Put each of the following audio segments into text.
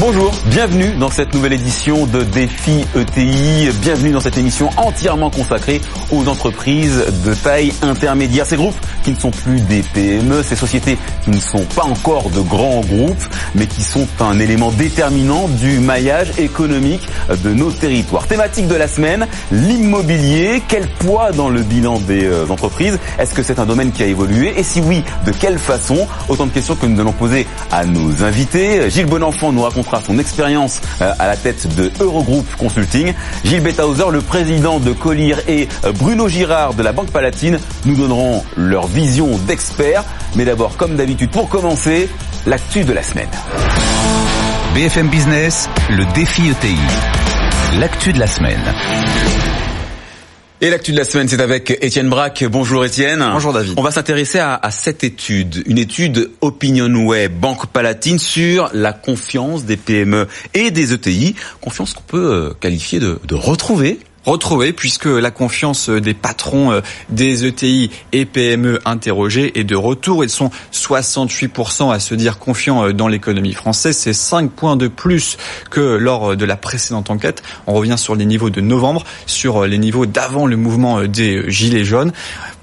Bonjour, bienvenue dans cette nouvelle édition de Défi ETI. Bienvenue dans cette émission entièrement consacrée aux entreprises de taille intermédiaire. Ces groupes qui ne sont plus des PME, ces sociétés qui ne sont pas encore de grands groupes, mais qui sont un élément déterminant du maillage économique de nos territoires. Thématique de la semaine, l'immobilier. Quel poids dans le bilan des euh, entreprises? Est-ce que c'est un domaine qui a évolué? Et si oui, de quelle façon? Autant de questions que nous allons poser à nos invités. Gilles Bonenfant nous raconte son expérience euh, à la tête de Eurogroup Consulting. Gilles Betthauser, le président de Collier et euh, Bruno Girard de la Banque Palatine nous donneront leur vision d'experts. Mais d'abord, comme d'habitude, pour commencer, l'actu de la semaine. BFM Business, le défi ETI. L'actu de la semaine. Et l'actu de la semaine, c'est avec Étienne Braque. Bonjour Étienne. Bonjour David. On va s'intéresser à, à, cette étude, une étude OpinionWay Banque Palatine sur la confiance des PME et des ETI, confiance qu'on peut euh, qualifier de, de retrouver retrouver puisque la confiance des patrons euh, des ETI et PME interrogés est de retour. Ils sont 68% à se dire confiants euh, dans l'économie française. C'est 5 points de plus que lors de la précédente enquête. On revient sur les niveaux de novembre, sur les niveaux d'avant le mouvement des Gilets jaunes.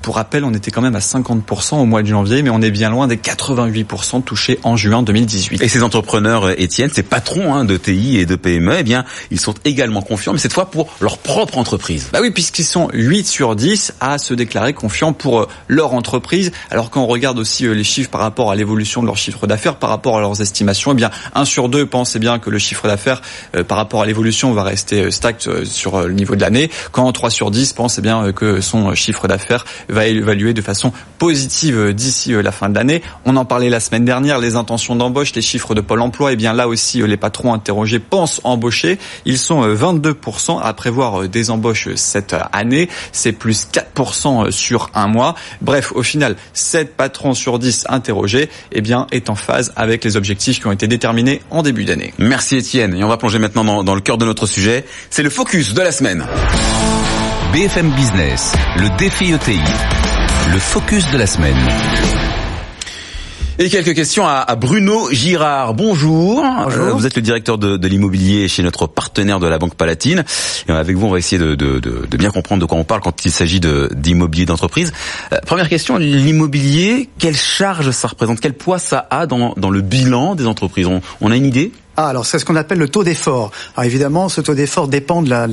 Pour rappel, on était quand même à 50% au mois de janvier, mais on est bien loin des 88% touchés en juin 2018. Et ces entrepreneurs, Étienne, ces patrons hein, de TI et de PME, eh bien, ils sont également confiants, mais cette fois pour leur propre entreprise. Bah oui, puisqu'ils sont 8 sur 10 à se déclarer confiants pour euh, leur entreprise. Alors quand on regarde aussi euh, les chiffres par rapport à l'évolution de leur chiffre d'affaires, par rapport à leurs estimations, eh bien, 1 sur 2 pense eh bien que le chiffre d'affaires euh, par rapport à l'évolution va rester stack sur le niveau de l'année, quand 3 sur 10 pense eh bien que son chiffre d'affaires va évaluer de façon positive d'ici la fin de l'année. On en parlait la semaine dernière, les intentions d'embauche, les chiffres de Pôle emploi, et eh bien là aussi les patrons interrogés pensent embaucher. Ils sont 22% à prévoir des embauches cette année, c'est plus 4% sur un mois. Bref, au final, 7 patrons sur 10 interrogés eh bien, est en phase avec les objectifs qui ont été déterminés en début d'année. Merci Étienne. Et on va plonger maintenant dans, dans le cœur de notre sujet. C'est le focus de la semaine. BFM Business, le défi ETI, le focus de la semaine. Et quelques questions à, Bruno Girard. Bonjour. Bonjour. Euh, vous êtes le directeur de, de l'immobilier chez notre partenaire de la Banque Palatine. Et avec vous, on va essayer de, de, de bien comprendre de quoi on parle quand il s'agit d'immobilier d'entreprise. Euh, première question, l'immobilier, quelle charge ça représente? Quel poids ça a dans, dans le bilan des entreprises? On, on a une idée? Ah, alors c'est ce qu'on appelle le taux d'effort. Alors évidemment, ce taux d'effort dépend de la,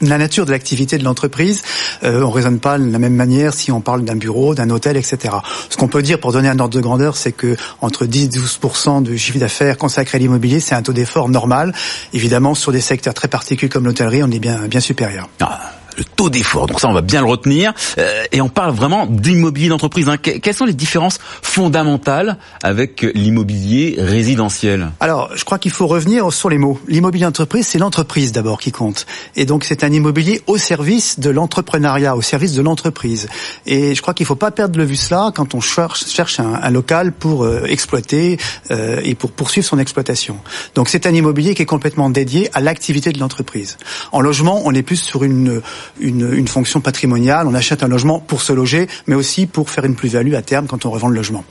nature de l'activité de l'entreprise. Euh, on raisonne pas de la même manière si on parle d'un bureau, d'un hôtel, etc. Ce qu'on peut dire pour donner un ordre de grandeur, c'est que entre 10 et 12% du chiffre d'affaires consacré à l'immobilier, c'est un taux d'effort normal. Évidemment, sur des secteurs très particuliers comme l'hôtellerie, on est bien bien supérieur. Ah le taux d'effort. Donc ça, on va bien le retenir. Euh, et on parle vraiment d'immobilier d'entreprise. Hein. quelles sont les différences fondamentales avec l'immobilier résidentiel? Alors, je crois qu'il faut revenir sur les mots. L'immobilier d'entreprise, c'est l'entreprise d'abord qui compte. Et donc, c'est un immobilier au service de l'entrepreneuriat, au service de l'entreprise. Et je crois qu'il ne faut pas perdre de vue cela quand on cherche, cherche un, un local pour euh, exploiter euh, et pour poursuivre son exploitation. Donc, c'est un immobilier qui est complètement dédié à l'activité de l'entreprise. En logement, on est plus sur une une, une, fonction patrimoniale. On achète un logement pour se loger, mais aussi pour faire une plus-value à terme quand on revend le logement.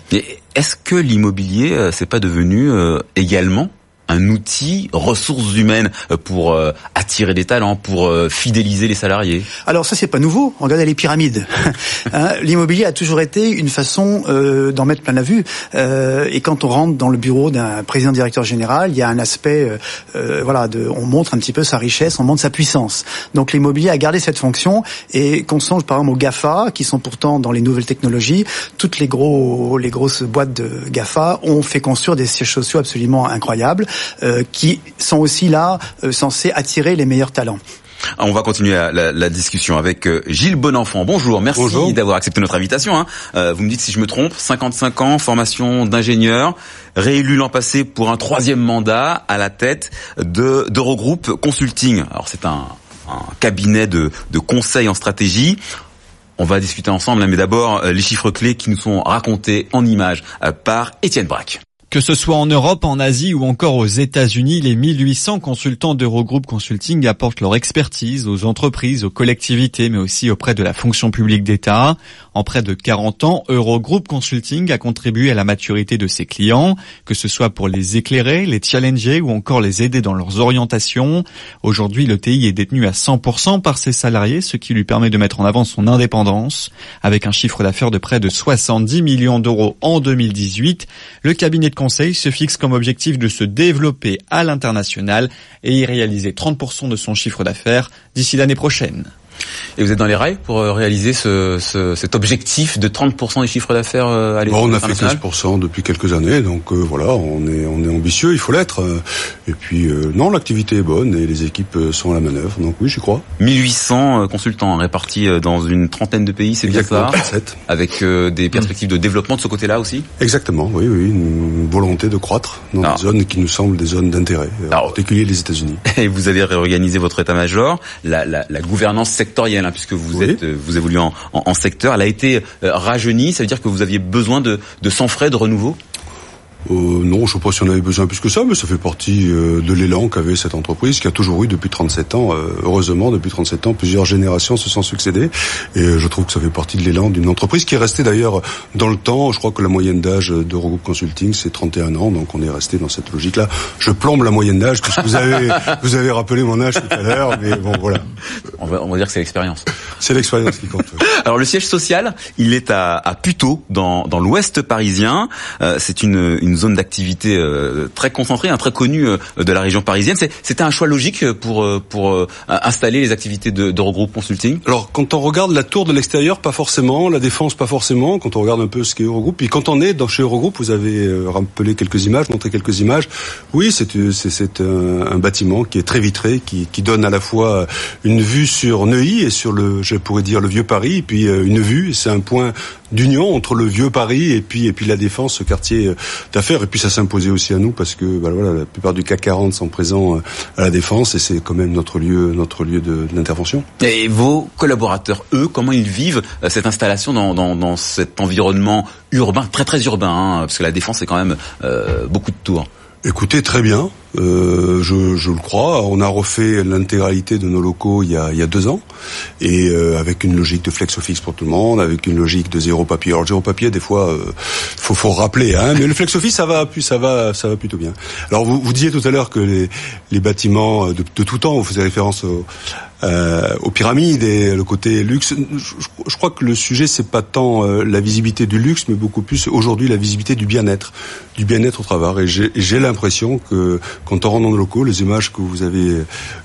Est-ce que l'immobilier, euh, c'est pas devenu euh, également un outil ressources humaines euh, pour euh, attirer des talents, pour euh, fidéliser les salariés Alors ça c'est pas nouveau. Regardez les pyramides. hein, L'immobilier a toujours été une façon euh, d'en mettre plein la vue. Euh, et quand on rentre dans le bureau d'un président directeur général, il y a un aspect, voilà, de, on montre un petit peu sa richesse, on montre sa puissance. Donc l'immobilier a gardé cette fonction. Et qu'on songe par exemple aux Gafa, qui sont pourtant dans les nouvelles technologies, toutes les gros, les grosses boîtes de Gafa ont fait construire des sièges sociaux absolument incroyables. Euh, qui sont aussi là euh, censés attirer les meilleurs talents. On va continuer la, la, discussion avec euh, Gilles Bonenfant. Bonjour, merci d'avoir accepté notre invitation. Hein. vous me dites si je me trompe, 55 ans, formation d'ingénieur, réélu l'an passé pour un troisième mandat à la tête de d'Eurogroupe Consulting. Alors c'est un, un, cabinet de, de conseil en stratégie. On va discuter ensemble, hein, mais d'abord les chiffres clés qui nous sont racontés en images par Étienne Braque. Que ce soit en Europe, en Asie ou encore aux États-Unis, les 1800 consultants d'Eurogroup Consulting apportent leur expertise aux entreprises, aux collectivités, mais aussi auprès de la fonction publique d'État. En près de 40 ans, Eurogroup Consulting a contribué à la maturité de ses clients, que ce soit pour les éclairer, les challenger ou encore les aider dans leurs orientations. Aujourd'hui, le TI est détenu à 100% par ses salariés, ce qui lui permet de mettre en avant son indépendance. Avec un chiffre d'affaires de près de 70 millions d'euros en 2018, le cabinet de conseil se fixe comme objectif de se développer à l'international et y réaliser 30% de son chiffre d'affaires d'ici l'année prochaine. Et vous êtes dans les rails pour euh, réaliser ce, ce, cet objectif de 30% des chiffres d'affaires euh, à l'échelle On a fait 15% depuis quelques années, donc euh, voilà, on est, on est ambitieux, il faut l'être. Et puis non, l'activité est bonne et les équipes sont à la manœuvre, donc oui, j'y crois. 1800 consultants répartis dans une trentaine de pays, c'est bien ça Avec des perspectives de développement de ce côté-là aussi Exactement, oui, oui, une volonté de croître dans des zones qui nous semblent des zones d'intérêt, en particulier les États-Unis. Et vous avez réorganisé votre état-major, la, la, la gouvernance sectorielle, hein, puisque vous êtes, euh, vous évoluez en, en, secteur. Elle a été euh, rajeunie. Ça veut dire que vous aviez besoin de, de sans frais de renouveau? Euh, non, je ne sais pas si on avait besoin plus que ça, mais ça fait partie euh, de l'élan qu'avait cette entreprise, qui a toujours eu depuis 37 ans. Euh, heureusement, depuis 37 ans, plusieurs générations se sont succédées. Et je trouve que ça fait partie de l'élan d'une entreprise qui est restée d'ailleurs dans le temps. Je crois que la moyenne d'âge d'Eurogroup Consulting, c'est 31 ans, donc on est resté dans cette logique-là. Je plombe la moyenne d'âge, puisque vous avez, vous avez rappelé mon âge tout à l'heure, mais bon, voilà. On va, on va dire que c'est l'expérience. C'est l'expérience qui compte. Alors le siège social, il est à, à Puteaux, dans, dans l'ouest parisien. c'est une, une zone d'activité euh, très concentrée, hein, très connue euh, de la région parisienne. C'était un choix logique pour euh, pour installer les activités de, de consulting? Alors quand on regarde la tour de l'extérieur, pas forcément, la défense pas forcément. Quand on regarde un peu ce qu'est Eurogroupe, puis quand on est dans chez Eurogroupe, vous avez rappelé quelques images, montré quelques images. Oui, c'est c'est un, un, bâtiment qui est très vitré, qui, qui donne à la fois une vue sur Neuilly et sur le, je pourrais dire le vieux Paris, et puis une vue. C'est un point d'union entre le vieux Paris et puis et puis la défense, ce quartier d'affaires. Et puis ça s'imposait aussi à nous parce que bah, voilà, la plupart du CAC 40 sont présents euh, à la défense et c'est quand même notre lieu notre lieu d'intervention. Et vos collaborateurs, eux, comment ils vivent euh, cette installation dans, dans, dans cet environnement urbain, très très urbain, hein, parce que la défense c'est quand même euh, beaucoup de tours. Écoutez, très bien. Euh, je, je, le crois. On a refait l'intégralité de nos locaux il y a, il y a deux ans, et euh, avec une logique de flex office pour tout le monde, avec une logique de zéro papier. Alors zéro papier, des fois, euh, faut, faut rappeler, hein, mais le flex office, ça va, ça va, ça va plutôt bien. Alors vous, vous disiez tout à l'heure que les, les bâtiments de, de, tout temps, vous faisiez référence au, euh, aux pyramides et le côté luxe. Je, je crois que le sujet c'est pas tant euh, la visibilité du luxe, mais beaucoup plus aujourd'hui la visibilité du bien-être, du bien-être au travail. Et j'ai l'impression que quand on rentre dans nos locaux, les images que vous avez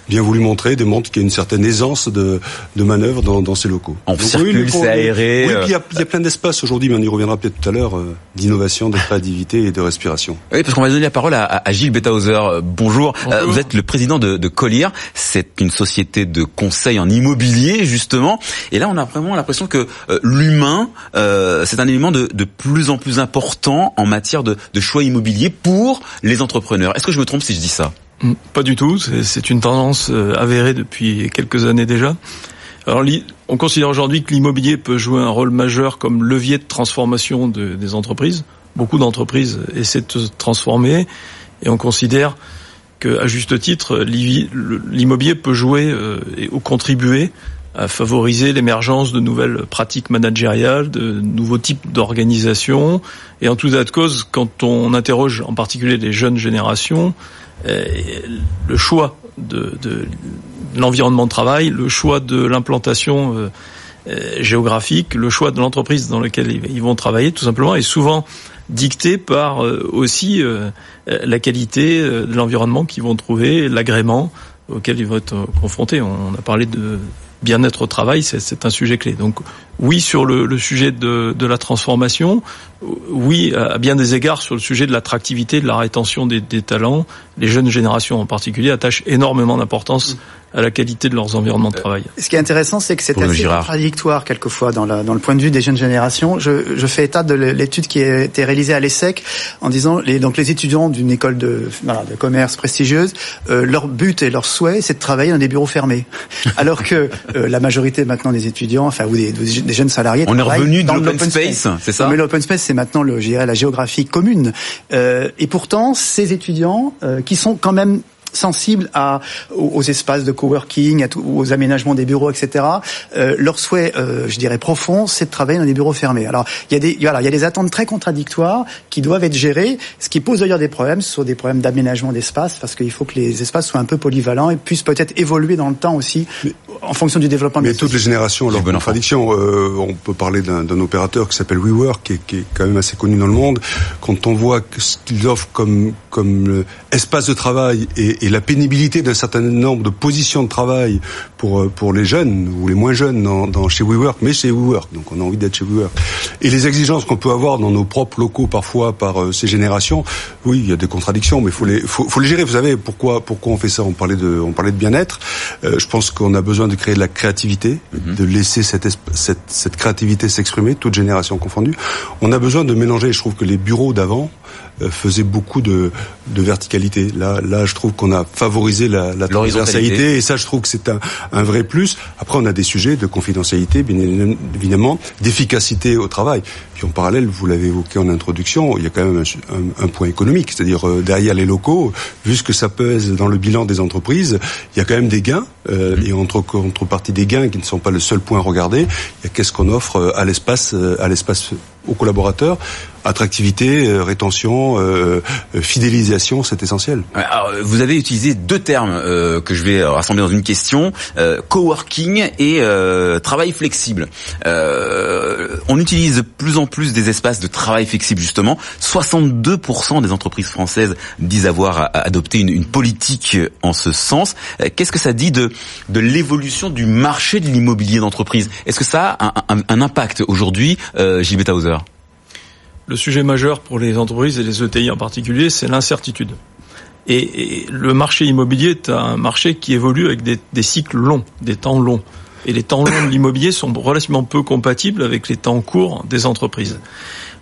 bien voulu montrer démontrent qu'il y a une certaine aisance de, de manœuvre dans, dans ces locaux. On circule, c'est aéré. Oui, puis il y a, il y a plein d'espaces aujourd'hui, mais on y reviendra peut-être tout à l'heure, euh, d'innovation, de créativité et de respiration. Oui, parce qu'on va donner la parole à, à Gilles Betthauser. Bonjour. Bonjour. vous êtes le président de, de Collier. C'est une société de conseil en immobilier, justement. Et là, on a vraiment l'impression que euh, l'humain, euh, c'est un élément de, de, plus en plus important en matière de, de choix immobilier pour les entrepreneurs. Est-ce que je me trompe si je dis ça mm, Pas du tout. C'est une tendance euh, avérée depuis quelques années déjà. Alors, on considère aujourd'hui que l'immobilier peut jouer un rôle majeur comme levier de transformation de, des entreprises. Beaucoup d'entreprises essaient de se transformer et on considère à juste titre, l'immobilier peut jouer euh, et contribuer à favoriser l'émergence de nouvelles pratiques managériales, de nouveaux types d'organisation. Et en tout cas de cause, quand on interroge en particulier les jeunes générations, euh, le choix de, l'environnement de travail, le choix de l'implantation euh, géographique, le choix de l'entreprise dans laquelle ils vont travailler, tout simplement, est souvent dicté par aussi la qualité de l'environnement qu'ils vont trouver, l'agrément auquel ils vont être confrontés. On a parlé de bien-être au travail, c'est un sujet clé. Oui sur le, le sujet de, de, la transformation, oui à bien des égards sur le sujet de l'attractivité, de la rétention des, des, talents. Les jeunes générations en particulier attachent énormément d'importance à la qualité de leurs environnements de travail. Ce qui est intéressant, c'est que c'est assez contradictoire quelquefois dans, la, dans, le point de vue des jeunes générations. Je, je fais état de l'étude qui a été réalisée à l'ESSEC en disant les, donc les étudiants d'une école de, voilà, de commerce prestigieuse, euh, leur but et leur souhait, c'est de travailler dans des bureaux fermés, alors que euh, la majorité maintenant des étudiants, enfin ou des, des jeunes salariés. On est revenu de l'open space, c'est ça Mais l'open space, c'est maintenant, le, je dirais, la géographie commune. Euh, et pourtant, ces étudiants euh, qui sont quand même sensibles à, aux, espaces de coworking, à aux aménagements des bureaux, etc. Euh, leur souhait, euh, je dirais profond, c'est de travailler dans des bureaux fermés. Alors il y a des voilà, il y a des attentes très contradictoires qui doivent être gérées, ce qui pose d'ailleurs des problèmes, ce sont des problèmes d'aménagement d'espace parce qu'il faut que les espaces soient un peu polyvalents et puissent peut-être évoluer dans le temps aussi en fonction du développement. Mais toutes les générations ont leurs contradictions. Euh, on peut parler d'un opérateur qui s'appelle WeWork, qui est, qui est, quand même assez connu dans le monde. Quand on voit ce qu'ils offrent comme comme euh, espace de travail et, et la pénibilité d'un certain nombre de positions de travail pour euh, pour les jeunes ou les moins jeunes dans, dans chez WeWork, mais chez WeWork. Donc on a envie d'être chez WeWork. Et les exigences qu'on peut avoir dans nos propres locaux parfois par euh, ces générations, oui, il y a des contradictions, mais faut les faut, faut les gérer. Vous savez pourquoi pourquoi on fait ça? On parlait de on parlait de bien-être. Euh, je pense qu'on a besoin de créer de la créativité, mhm. de laisser cette, cette cette créativité s'exprimer, toutes générations confondues. On a besoin de mélanger. Je trouve que les bureaux d'avant faisait beaucoup de, de verticalité. Là, là, je trouve qu'on a favorisé la, la transversalité et ça, je trouve que c'est un, un, vrai plus. Après, on a des sujets de confidentialité, bien évidemment, d'efficacité au travail. En parallèle, vous l'avez évoqué en introduction, il y a quand même un, point économique, c'est-à-dire euh, derrière les locaux, vu ce que ça pèse dans le bilan des entreprises, il y a quand même des gains euh, et entre contrepartie des gains qui ne sont pas le seul point à regarder, qu'est-ce qu'on offre à l'espace, à l'espace aux collaborateurs. Attractivité, euh, rétention, euh, euh, fidélisation, c'est essentiel. Alors, vous avez utilisé deux termes que je vais rassembler dans une question coworking et travail flexible. on utilise de plus en des espaces de travail flexible justement. 62% des entreprises françaises disent avoir adopté une, politique en ce sens. Qu'est-ce que ça dit de de l'évolution du marché de l'immobilier d'entreprise? Est-ce que ça a un, impact aujourd'hui, Gilles Betthauser? Le sujet majeur pour les entreprises et les ETI en particulier, c'est l'incertitude. Et, le marché immobilier est un marché qui évolue avec des, des, cycles longs, des temps longs. Et les temps longs de l'immobilier sont relativement peu compatibles avec les temps courts des entreprises.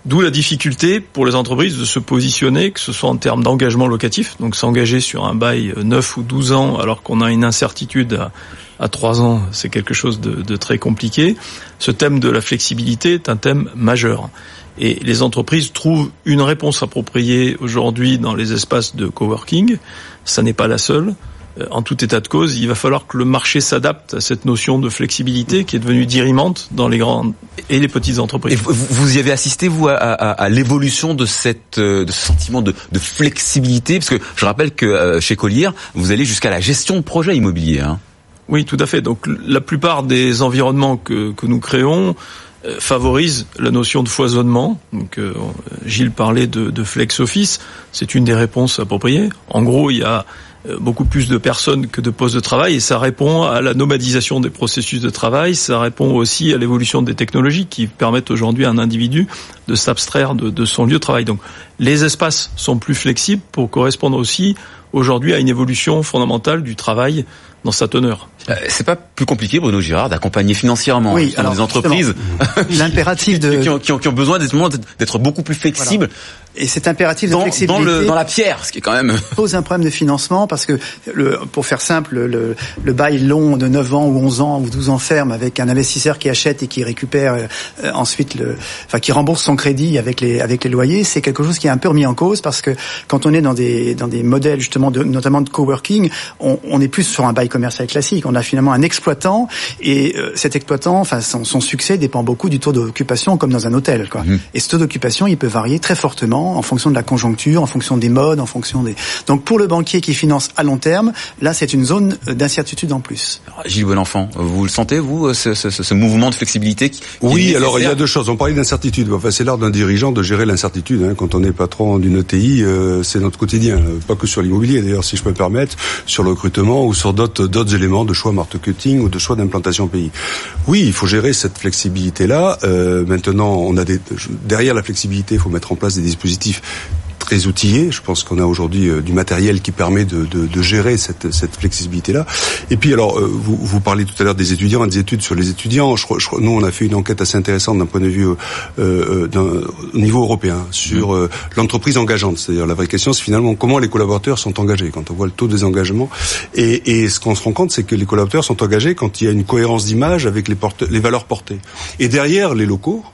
D'où la difficulté pour les entreprises de se positionner, que ce soit en termes d'engagement locatif, donc s'engager sur un bail 9 ou 12 ans alors qu'on a une incertitude à, 3 ans, c'est quelque chose de, de très compliqué. Ce thème de la flexibilité est un thème majeur. Et les entreprises trouvent une réponse appropriée aujourd'hui dans les espaces de coworking. Ça n'est pas la seule. Euh, en tout état de cause, il va falloir que le marché s'adapte à cette notion de flexibilité qui est devenue dirimante dans les grandes et les petites entreprises. Et vous, y avez assisté, vous, à, l'évolution de, cette, euh, de ce sentiment de, de, flexibilité? Parce que je rappelle que euh, chez Collier, vous allez jusqu'à la gestion de projets immobiliers. Hein. Oui, tout à fait. Donc la plupart des environnements que, que nous créons euh, favorise la notion de foisonnement. Donc, euh, Gilles parlait de, de, flex office, c'est une des réponses appropriées. En gros, il y a euh, beaucoup plus de personnes que de postes de travail et ça répond à la nomadisation des processus de travail, ça répond aussi à l'évolution des technologies qui permettent aujourd'hui à un individu de s'abstraire de, de, son lieu de travail. Donc les espaces sont plus flexibles pour correspondre aussi aujourd'hui à une évolution fondamentale du travail dans sa teneur. Euh, c'est pas plus compliqué, Bruno Girard, d'accompagner financièrement oui, des entreprises l'impératif de qui, ont, qui, ont, qui ont besoin d'être beaucoup plus flexibles. Et cet impératif de dans, flexibilité dans, le, dans la pierre, ce qui est quand même pose un problème de financement parce que le, pour faire simple, le, le bail long de 9 ans ou 11 ans ou 12 ans ferme avec un investisseur qui achète et qui récupère euh, ensuite le, enfin qui rembourse son crédit avec les avec les loyers, c'est quelque chose qui est un peu remis en cause parce que quand on est dans des dans des modèles justement de notamment de coworking, on, on est plus sur un bail commercial classique. On a finalement un exploitant et euh, cet exploitant, enfin son, son, succès dépend beaucoup du taux d'occupation comme dans un hôtel. Quoi. Mmh. Et ce taux d'occupation, il peut varier très fortement en fonction de la conjoncture, en fonction des modes, en fonction des. Donc pour le banquier qui finance à long terme, là c'est une zone d'incertitude en plus. Alors, Gilles Bonenfant, vous le sentez vous euh, ce, ce, ce mouvement de flexibilité qui, Oui, alors il y a deux choses. On parlait d'incertitude. Enfin, c'est l'art d'un dirigeant de gérer l'incertitude. Hein. Quand on est patron d'une ETI, euh, c'est notre quotidien. Pas que sur l'immobilier d'ailleurs, si je peux me permettre, sur le recrutement ou sur d'autres d'autres éléments de choix marketing ou de choix d'implantation pays. Oui, il faut gérer cette flexibilité là. Euh, maintenant, on a des derrière la flexibilité, il faut mettre en place des dispositifs très. Je pense qu'on a aujourd'hui euh, du matériel qui permet de, de, de gérer cette, cette flexibilité-là. Et puis, alors, euh, vous, vous parlez tout à l'heure des étudiants, des études sur les étudiants. Je, je, nous, on a fait une enquête assez intéressante d'un point de vue euh, au niveau européen sur mmh. l'entreprise engageante. C'est-à-dire, la vraie question, c'est finalement comment les collaborateurs sont engagés. Quand on voit le taux des engagements, et, et ce qu'on se rend compte, c'est que les collaborateurs sont engagés quand il y a une cohérence d'image avec les, porte les valeurs portées. Et derrière les locaux,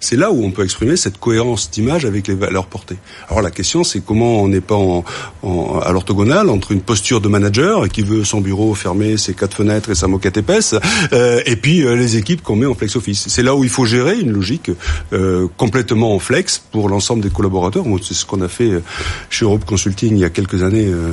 c'est là où on peut exprimer cette cohérence d'image avec les valeurs portées. Alors la question, c'est comment on n'est pas en, en, à l'orthogonale entre une posture de manager qui veut son bureau fermé, ses quatre fenêtres et sa moquette épaisse, euh, et puis euh, les équipes qu'on met en flex office. C'est là où il faut gérer une logique euh, complètement en flex pour l'ensemble des collaborateurs. C'est ce qu'on a fait euh, chez Europe Consulting il y a quelques années euh,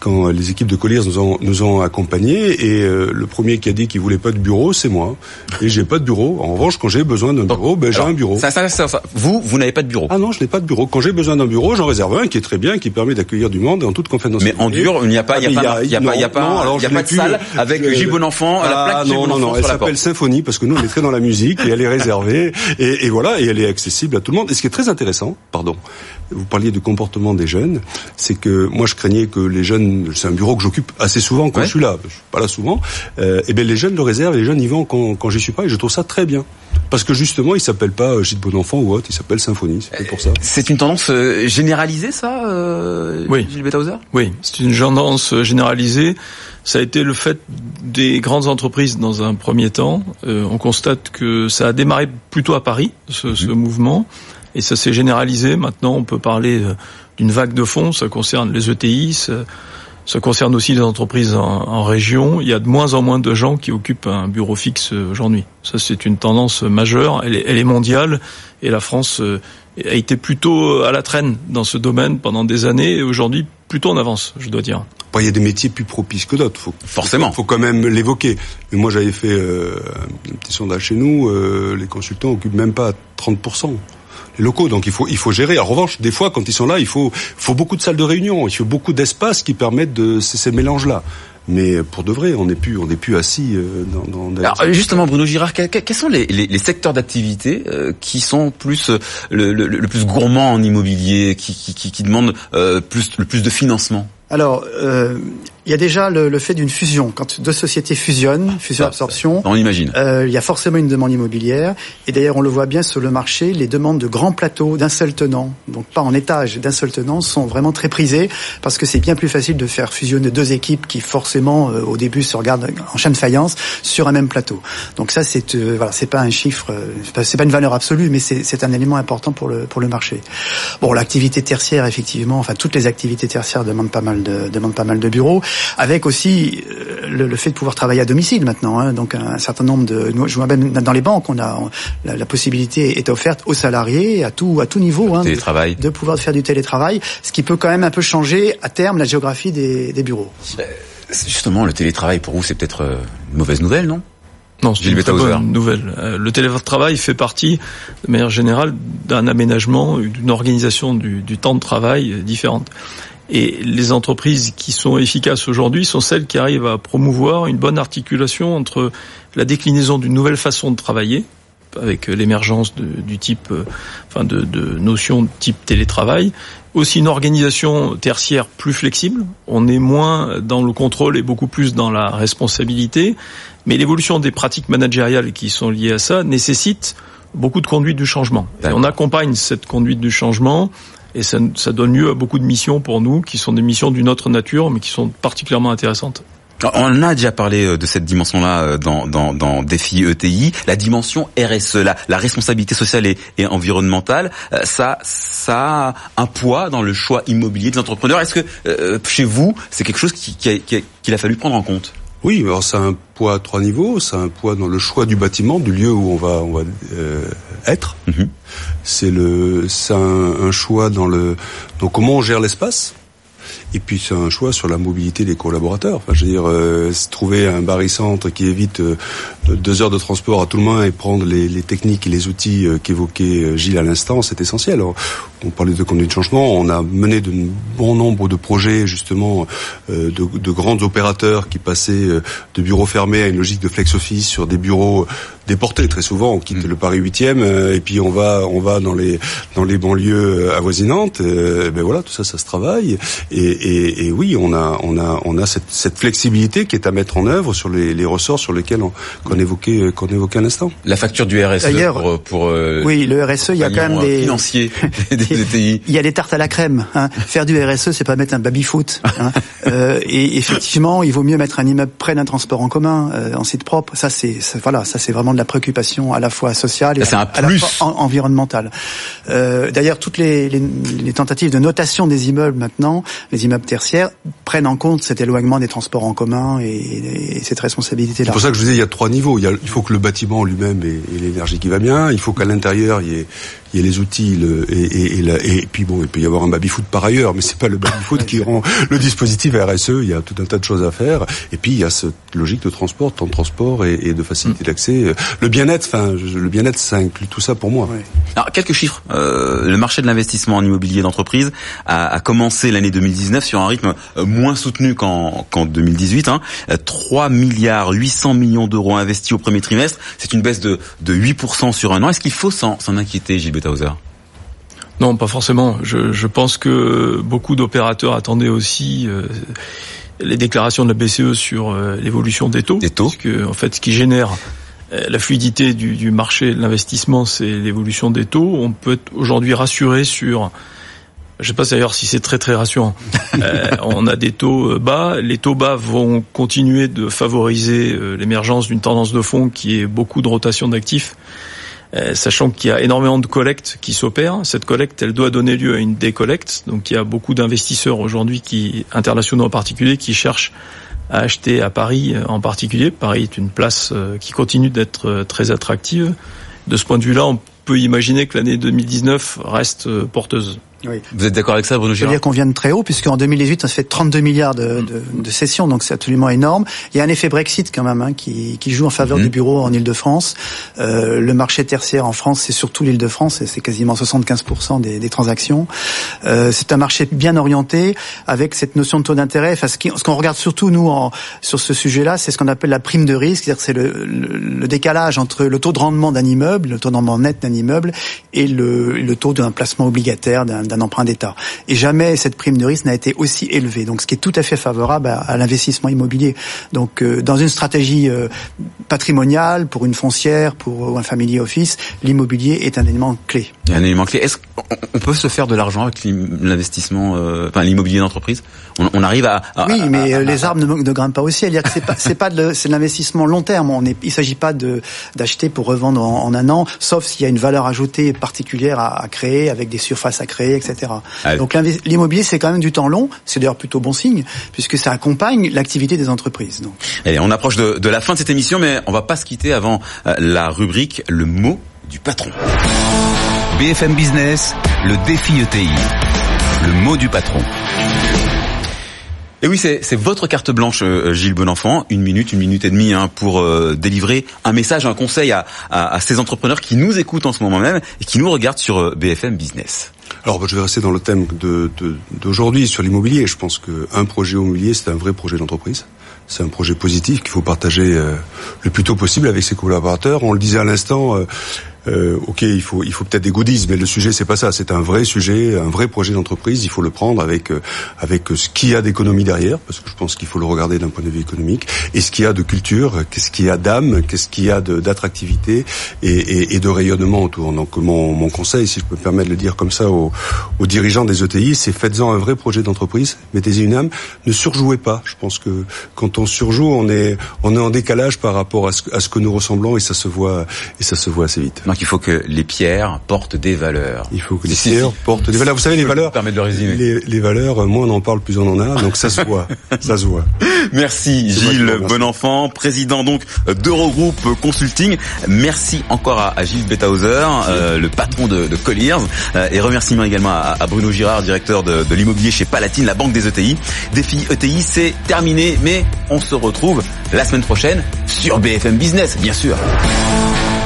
quand les équipes de Colliers nous ont, nous ont accompagnés et euh, le premier qui a dit qu'il voulait pas de bureau, c'est moi. Et j'ai pas de bureau. En revanche, quand j'ai besoin d'un bureau, ben j'ai un bureau. Ça, ça, ça, vous, vous n'avez pas de bureau Ah non, je n'ai pas de bureau. Quand j'ai besoin d'un bureau, j'en réserve un qui est très bien, qui permet d'accueillir du monde en toute confidentialité. Mais en dur, il n'y a pas, il n'y a, pas, il y a pas, il y a pas, il y a pas de salle avec Gilles Bonenfant, ah, la plaque non, non, non, elle s'appelle Symphonie parce que nous on est très dans la musique et elle est réservée et, et voilà et elle est accessible à tout le monde. Et ce qui est très intéressant, pardon, vous parliez du comportement des jeunes, c'est que moi je craignais que les jeunes, c'est un bureau que j'occupe assez souvent quand je suis là, je suis pas là souvent, euh, et bien les jeunes le réservent, et les jeunes y vont quand, quand j'y suis pas, et je trouve ça très bien. Parce que justement, il s'appelle pas euh, Gilles Bonenfant ou autre, il s'appelle Symphonie, c'est pour ça. C'est une tendance euh, généralisée ça, euh, oui. Gilles Bethauser Oui, c'est une tendance généralisée. Ça a été le fait des grandes entreprises dans un premier temps. Euh, on constate que ça a démarré plutôt à Paris, ce, ce mmh. mouvement et ça s'est généralisé. Maintenant, on peut parler euh, d'une vague de fonds. Ça concerne les ETI, ça, ça concerne aussi les entreprises en, en, région. Il y a de moins en moins de gens qui occupent un bureau fixe euh, aujourd'hui. Ça, c'est une tendance majeure. Elle est, elle est, mondiale et la France euh, a été plutôt à la traîne dans ce domaine pendant des années et aujourd'hui plutôt en avance, je dois dire. il y a des métiers plus propices que d'autres. Faut, Forcément. Il faut, faut, quand même l'évoquer. Mais moi, j'avais fait euh, un petit sondage chez nous. Euh, les consultants occupent même pas 30 locaux. Donc il faut il faut gérer. En revanche, des fois, quand ils sont là, il faut faut beaucoup de salles de réunion, il faut beaucoup d'espace qui permettent de ces, ces mélanges là. Mais pour de vrai, on n'est plus, on n'est plus assis euh, dans. dans Alors justement, Bruno Girard, quels, sont les, les, les secteurs d'activité euh, qui sont plus euh, le, le, le, plus gourmand en immobilier, qui, qui, qui, qui demandent euh, plus le plus de financement? Alors, euh, il y a déjà le, le fait d'une fusion. Quand deux sociétés fusionnent, fusion-absorption, on imagine. Euh, il y a forcément une demande immobilière. Et d'ailleurs, on le voit bien sur le marché, les demandes de grands plateaux d'un seul tenant, donc pas en étage, d'un seul tenant, sont vraiment très prisées parce que c'est bien plus facile de faire fusionner deux équipes qui forcément euh, au début se regardent en chaîne de faïence sur un même plateau. Donc ça, c'est euh, voilà, c'est pas un chiffre, c'est pas une valeur absolue, mais c'est un élément important pour le pour le marché. Bon, l'activité tertiaire, effectivement, enfin toutes les activités tertiaires demandent pas mal de demandent pas mal de bureaux avec aussi le, le, fait de pouvoir travailler à domicile maintenant. Hein, donc un, certain nombre de, je vois même dans les banques, on a on, la, la, possibilité est offerte aux salariés à tout à tout niveau hein, de, de, pouvoir faire du télétravail, ce qui peut quand même un peu changer à terme la géographie des, des bureaux. Justement, le télétravail pour vous, c'est peut-être une mauvaise nouvelle, non? Non, c'est une très bonne nouvelle. Euh, le télétravail fait partie, de manière générale, d'un aménagement, d'une organisation du, du, temps de travail différente. Et les entreprises qui sont efficaces aujourd'hui sont celles qui arrivent à promouvoir une bonne articulation entre la déclinaison d'une nouvelle façon de travailler, avec l'émergence du type, euh, enfin de, de notions de type télétravail, aussi une organisation tertiaire plus flexible. On est moins dans le contrôle et beaucoup plus dans la responsabilité. Mais l'évolution des pratiques managériales qui sont liées à ça nécessite beaucoup de conduite du changement. Et on accompagne cette conduite du changement et ça, donne lieu à beaucoup de missions pour nous qui sont des missions d'une autre nature mais qui sont particulièrement intéressantes. On a déjà parlé de cette dimension-là dans, dans, Défi ETI, la dimension RSE, la, responsabilité sociale et, environnementale, ça, ça a un poids dans le choix immobilier des entrepreneurs. Est-ce que euh, chez vous, c'est quelque chose qu'il qui a fallu prendre en compte? Oui, alors ça a un poids à trois niveaux. Ça a un poids dans le choix du bâtiment, du lieu où on va, on va euh, être. Mm -hmm. C'est le, c'est un, un, choix dans le, dans comment on gère l'espace. Et puis c'est un choix sur la mobilité des collaborateurs. Enfin, je veux dire, euh, trouver un barycentre qui évite euh, deux heures de transport à tout le monde et prendre les, les techniques et les outils euh, qu'évoquait Gilles à l'instant, c'est essentiel. On parlait de conduite de changement, on a mené de bon nombre de projets justement de, de grands opérateurs qui passaient de bureaux fermés à une logique de flex office sur des bureaux déportés. Très souvent, on quitte mm. le Paris 8e et puis on va on va dans les dans les banlieues avoisinantes. ben voilà, tout ça, ça se travaille. Et, et, et oui, on a on a on a cette, cette, flexibilité qui est à mettre en œuvre sur les, les ressorts sur lesquels qu'on évoquait qu'on évoquait un instant. La facture du RSE pour, pour euh, oui, le RSE, il y a quand même des financiers Il y a des tartes à la crème. Hein. Faire du RSE, c'est pas mettre un baby foot. Hein. euh, et effectivement, il vaut mieux mettre un immeuble près d'un transport en commun, euh, en site propre. Ça, c'est voilà, ça c'est vraiment de la préoccupation à la fois sociale et à, à, la fois environnementale. Euh, D'ailleurs, toutes les, les, les tentatives de notation des immeubles maintenant, les immeubles tertiaires, prennent en compte cet éloignement des transports en commun et, et cette responsabilité-là. C'est pour ça que je vous disais, il y a trois niveaux. Il, y a, il faut que le bâtiment lui-même ait, ait l'énergie qui va bien. Il faut qu'à l'intérieur, il y ait il y a les outils le, et, et, et, et, puis bon, il peut y avoir un baby-foot par ailleurs, mais c'est pas le baby-foot qui rend le dispositif RSE. Il y a tout un tas de choses à faire. Et puis il y a cette logique de transport, temps de transport et, de facilité mm. d'accès. Le bien-être, enfin, le bien-être, ça inclut tout ça pour moi. Alors quelques chiffres. Euh, le marché de l'investissement en immobilier d'entreprise a, a, commencé l'année 2019 sur un rythme euh, moins soutenu qu'en qu'en 2018. Hein. 3 milliards 800 millions d'euros investis au premier trimestre. C'est une baisse de, de 8% sur un an. Est-ce qu'il faut s'en inquiéter, Gilles non, pas forcément. Je, je, pense que beaucoup d'opérateurs attendaient aussi euh, les déclarations de la BCE sur euh, l'évolution des taux. Des taux. Parce que, en fait, ce qui génère euh, la fluidité du, du marché de l'investissement, c'est l'évolution des taux. On peut aujourd'hui rassurer sur je sais pas d'ailleurs si c'est très très rassurant. on a des taux bas. Les taux bas vont continuer de favoriser l'émergence d'une tendance de fond qui est beaucoup de rotation d'actifs. Euh, sachant qu'il y a énormément de collectes qui s'opèrent. Cette collecte, elle doit donner lieu à une décollecte. Donc il y a beaucoup d'investisseurs aujourd'hui, qui internationaux en particulier, qui cherchent à acheter à Paris euh, en particulier. Paris est une place euh, qui continue d'être très attractive. De ce point de vue-là, on peut imaginer que l'année 2019 reste porteuse. Vous êtes d'accord avec ça, Bruno Girard Je veux dire qu'on vient de très haut, puisqu'en 2018, on se fait 32 milliards de, de, de sessions, donc c'est absolument énorme. Il y a un effet Brexit quand même hein, qui, qui, joue en faveur du mhm. bureau en Ile-de-France. Euh, le marché tertiaire en France, c'est surtout l'Île-de-France, et c'est quasiment 75% des, des, transactions. Euh, c'est un marché bien orienté, avec cette notion de taux d'intérêt. Enfin, ce qu'on regarde surtout, nous, en, sur ce sujet-là, c'est ce qu'on appelle la prime de risque, c'est-à-dire c'est le, le, décalage entre le taux de rendement d'un immeuble, le taux de rendement net d'un immeuble, et le, le taux d'un placement obligataire d'un d'un emprunt d'État. Et jamais cette prime de risque n'a été aussi élevée. Donc, ce qui est tout à fait favorable à, l'investissement immobilier. Donc, euh, dans une stratégie euh, patrimoniale, pour une foncière, pour un family office, l'immobilier est un élément clé. Un élément clé. Est-ce qu'on peut se faire de l'argent avec l'investissement, euh, enfin l'immobilier d'entreprise? On, arrive à, Oui, mais les arbres ne, ne, grimpent pas au ciel. C'est pas, c'est pas de, c'est de l'investissement long terme. On est, il s'agit pas de d'acheter pour revendre en, un an, sauf s'il y a une valeur ajoutée particulière à créer, avec des surfaces à créer, etc. Donc l'immobilier, c'est quand même du temps long. C'est d'ailleurs plutôt bon signe, puisque ça accompagne l'activité des entreprises. Donc. Allez, on approche de, de, la fin de cette émission, mais on va pas se quitter avant euh, la rubrique Le mot du patron. BFM Business, le défi ETI. Le mot du patron. Et oui, c'est votre carte blanche, euh, Gilles Bonenfant, une minute, une minute et demie hein, pour euh, délivrer un message, un conseil à, à, à, ces entrepreneurs qui nous écoutent en ce moment même et qui nous regardent sur BFM Business. Alors, je vais rester dans le thème d'aujourd'hui de, sur l'immobilier. Je pense qu'un projet immobilier, c'est un vrai projet d'entreprise. C'est un projet positif qu'il faut partager euh, le plus tôt possible avec ses collaborateurs. On le disait à l'instant, euh, euh, ok, il faut il faut peut-être des goodies, mais le sujet c'est pas ça. C'est un vrai sujet, un vrai projet d'entreprise. Il faut le prendre avec euh, avec ce qu'il y a d'économie derrière, parce que je pense qu'il faut le regarder d'un point de vue économique, et ce qu'il y a de culture, qu'est-ce qu'il y a d'âme, qu'est-ce qu'il y a d'attractivité et, et, et, de rayonnement autour. Donc mon, mon conseil, si je peux me permettre de le dire comme ça aux, aux dirigeants des ETI, c'est faites-en un vrai projet d'entreprise, mettez-y une âme, ne surjouez pas. Je pense que quand on surjoue, on est on est en décalage par rapport à ce, à ce que nous ressemblons et ça se voit et ça se voit assez vite Donc il faut que les pierres portent des valeurs. Il faut que les pierres portent des valeurs. Vous savez, les valeurs. Permettre de résumer. Les, les, valeurs, moins on en parle, plus on en a. Donc ça se voit. ça se voit. Merci Gilles Bonenfant, président donc d'Eurogroupe Consulting. Merci encore à, Gilles Betthauser, euh, le patron de, de Colliers. Euh, et remerciements également à, à, Bruno Girard, directeur de, de l'immobilier chez Palatine, la banque des ETI. Défi ETI, c'est terminé, mais on se retrouve la semaine prochaine sur BFM Business, bien sûr.